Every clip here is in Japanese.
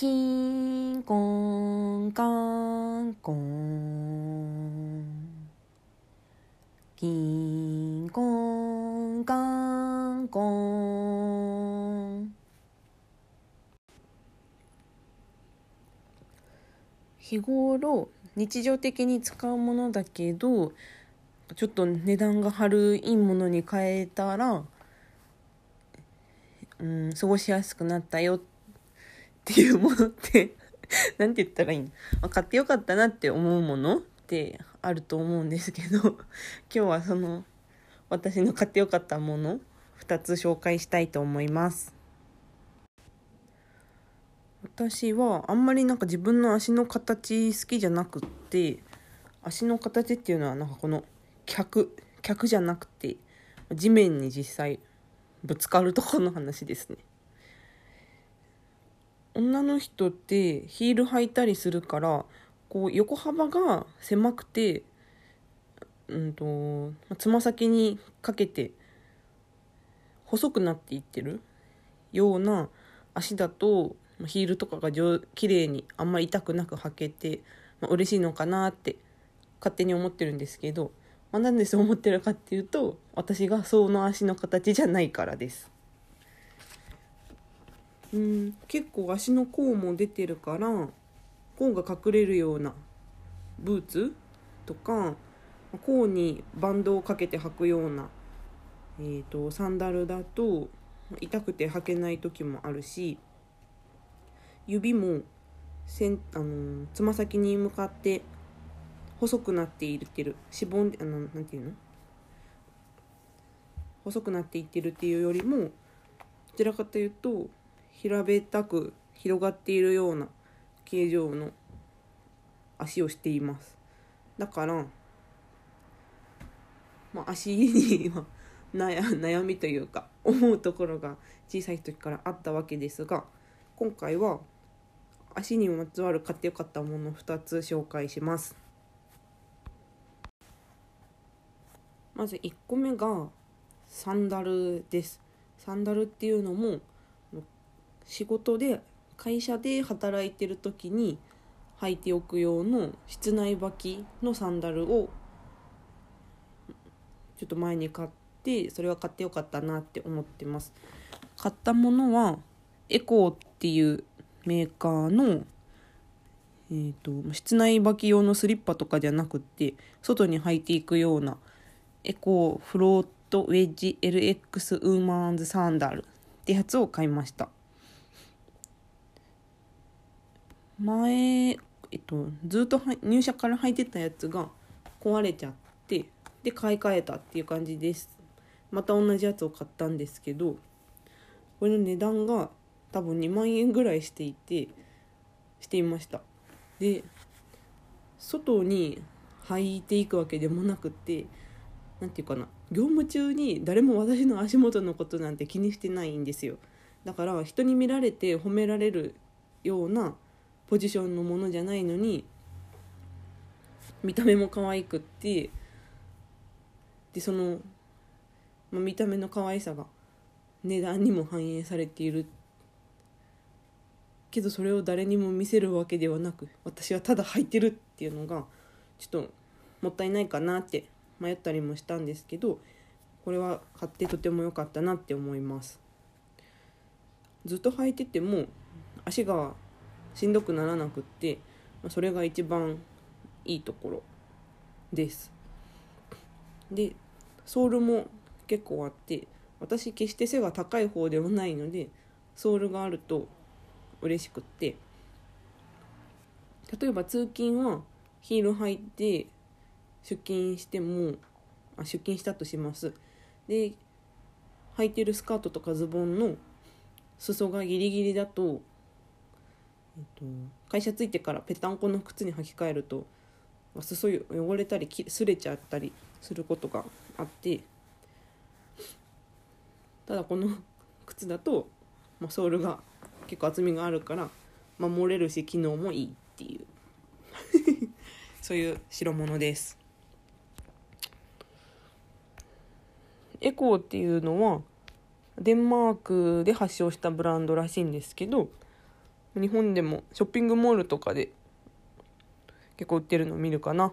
キンコンカンコンキンコンカンコン。日頃日常的に使うものだけどちょっと値段が張るいいものに変えたら、うん、過ごしやすくなったよってていうものって 何て言ったらいいの、まあ、買ってよかったなって思うものってあると思うんですけど 今日はその私の買ってよかったもの2つ紹介したいと思います。私はあんまりなんか自分の足の形好きじゃなくって足の形っていうのはなんかこの脚脚じゃなくて地面に実際ぶつかるところの話ですね女の人ってヒール履いたりするからこう横幅が狭くてうんとつま先にかけて細くなっていってるような足だとヒールとかが綺麗にあんまり痛くなく履けて、まあ、嬉しいのかなって勝手に思ってるんですけどまあ、なんでそう思ってるかっていうと私がその足の形じゃないからです。うん。結構足の甲も出てるから甲が隠れるようなブーツとか甲にバンドをかけて履くような、えーと、サンダルだと痛くて履けない時もあるし指もせんあのつま先に向かって細くなっていってるしぼんであのなんていうの？細くなっていってるっていうよりもどちらかというと平べったく広がっているような形状の足をしていますだからまあ、足には 悩みというか思うところが小さい時からあったわけですが今回は足にまつわる買ってよかったもの2つ紹介します。まず1個目がサンダルですサンダルっていうのも仕事で会社で働いてる時に履いておく用の室内履きのサンダルをちょっと前に買ってそれは買ってよかったなって思ってます。買ったものはエコーっていうメーカーのえーと、室内履き用のスリッパとかじゃなくって外に履いていくようなエコーフロートウェッジ LX ウーマンズサンダルってやつを買いました。前、えっと、ずっと入社から履いてたやつが壊れちゃってで買い替えたっていう感じです。また同じやつを買ったんですけどこれの値段が多分2万円ぐらいしていてしていました。で外に履いていくわけでもなくて何て言うかな業務中に誰も私の足元のことなんて気にしてないんですよ。だから人に見られて褒められるようなポジションのものじゃないのに見た目も可愛くってでその、まあ、見た目の可愛さが値段にも反映されている。けどそれを誰にも見せるわけではなく私はただ履いてるっていうのがちょっともったいないかなって迷ったりもしたんですけどこれは買ってとても良かったなって思います。ずっと履いてても足がしんどくならなくってそれが一番いいところです。でソールも結構あって私決して背が高い方ではないのでソールがあると嬉しくって。例えば通勤はヒール履いて出勤してもあ出勤したとします。で履いてるスカートとかズボンの裾がギリギリだと、えっと、会社着いてからぺたんこの靴に履き替えると裾汚れたりすれちゃったりすることがあってただこの靴だと、まあ、ソールが結構厚みがあるから守れるし機能もいいっていう。そういう代物です。エコーっていうのはデンマークで発祥したブランドらしいんですけど日本でもショッピングモールとかで結構売ってるの見るかな。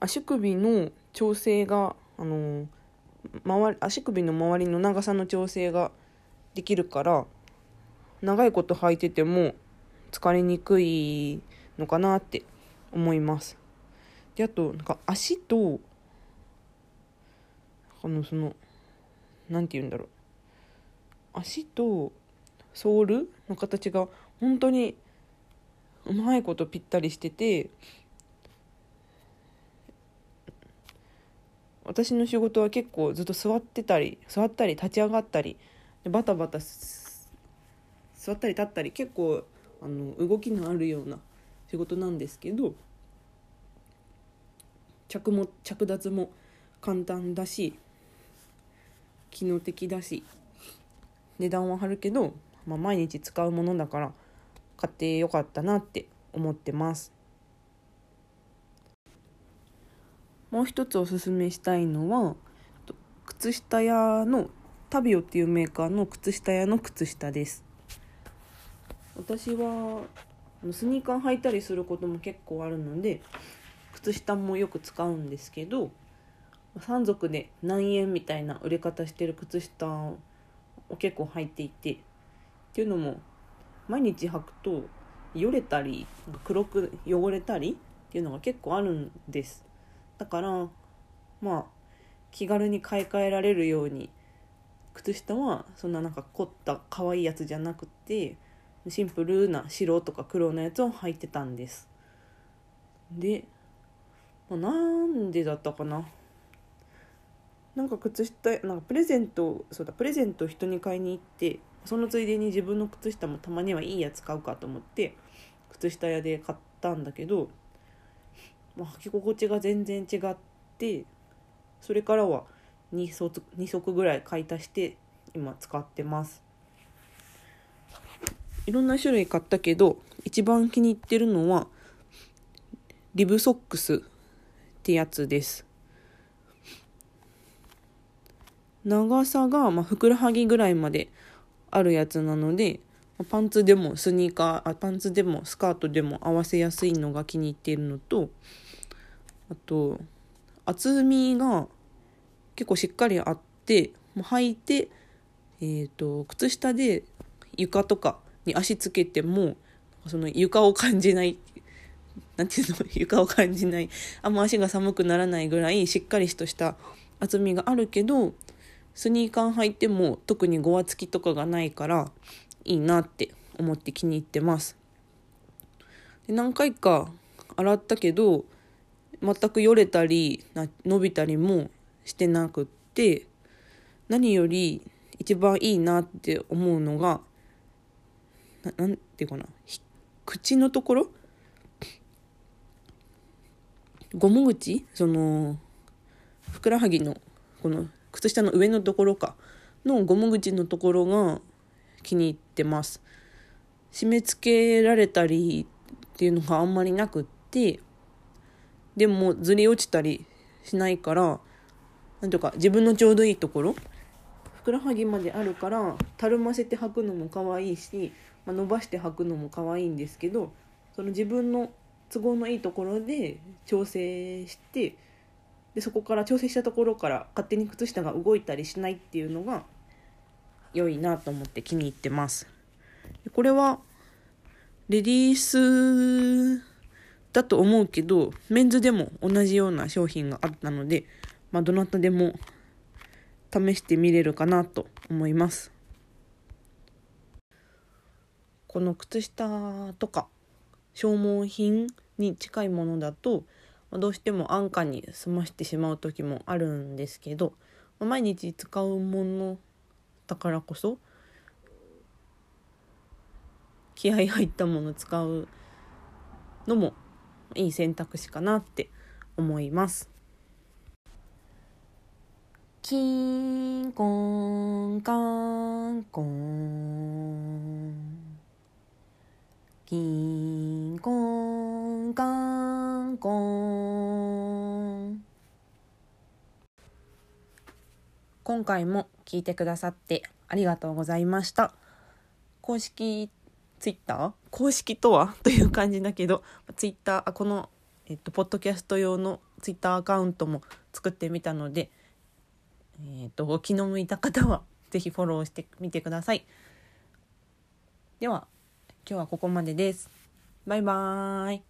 足首の調整があの周り足首の周りの長さの調整ができるから長いこと履いてても疲れにくいのかなって思います。であとなんか足とあのその何て言うんだろう。足とソールの形が本当にうまいことぴったりしてて私の仕事は結構ずっと座ってたり座ったり立ち上がったりバタバタ座ったり立ったり結構あの動きのあるような仕事なんですけど着も着脱も簡単だし機能的だし値段は張るけど、まあ、毎日使うものだから買ってよかったなって思ってます。もう一つおすすめしたいのは靴下屋のタビオっていうメーカーの靴下屋の靴下です。私はスニーカー履いたりすることも結構あるので靴下もよく使うんですけど3足で何円みたいな売れ方してる靴下を結構履いていてっていうのも毎日履くとよれたり黒く汚れたりっていうのが結構あるんです。だからまあ気軽に買い替えられるように靴下はそんななんか凝った可愛いやつじゃなくてシンプルな白とか黒のやつを履いてたんです。で、まあ、なんでだったかな。なんか靴下なんかプレゼントそうだプレゼントを人に買いに行ってそのついでに自分の靴下もたまにはいいやつ買うかと思って靴下屋で買ったんだけど、まあ、履き心地が全然違ってそれからは2足 ,2 足ぐらい買い足して今使ってます。いろんな種類買ったけど一番気に入ってるのはリブソックスってやつです。長さが、まあ、ふくらはぎぐらいまであるやつなのでパンツでもスニーカーあパンツでもスカートでも合わせやすいのが気に入っているのとあと厚みが結構しっかりあってもう履いて、えーと、靴下で床とかに足つけてもその床を感じないなんていうの 床を感じないあんま足が寒くならないぐらいしっかりとした厚みがあるけどスニーカー履いても特にごわつきとかがないからいいなって思って気に入ってます。で何回か洗ったけど全くよれたり伸びたりもしてなくって何より一番いいなって思うのがななんていうかな。口のところ？ゴム口？そのふくらはぎのこの靴下の上のところかのゴム口のところが気に入ってます。締め付けられたりっていうのがあんまりなくってでもずり落ちたりしないからなんとか自分のちょうどいいところふくらはぎまであるからたるませて履くのも可愛いし、まあ、伸ばして履くのも可愛いんですけどその自分の都合のいいところで調整してでそこから調整したところから勝手に靴下が動いたりしないっていうのが良いなと思って気に入ってます。これはレディースだと思うけどメンズでも同じような商品があったので、まあ、どなたでも試してみれるかなと思います。この靴下とか消耗品に近いものだとどうしても安価に済ましてしまう時もあるんですけど毎日使うものだからこそ気合入ったもの使うのもいい選択肢かなって思います。キンコンカンコンキンコンカンコン今回も聞いてくださってありがとうございました。公式ツイッター？公式とは？という感じだけどツイッターあこの、えっと、ポッドキャスト用のツイッターアカウントも作ってみたので、えっと、気の向いた方は是非フォローしてみてください。では今日はここまでです。バイバーイ。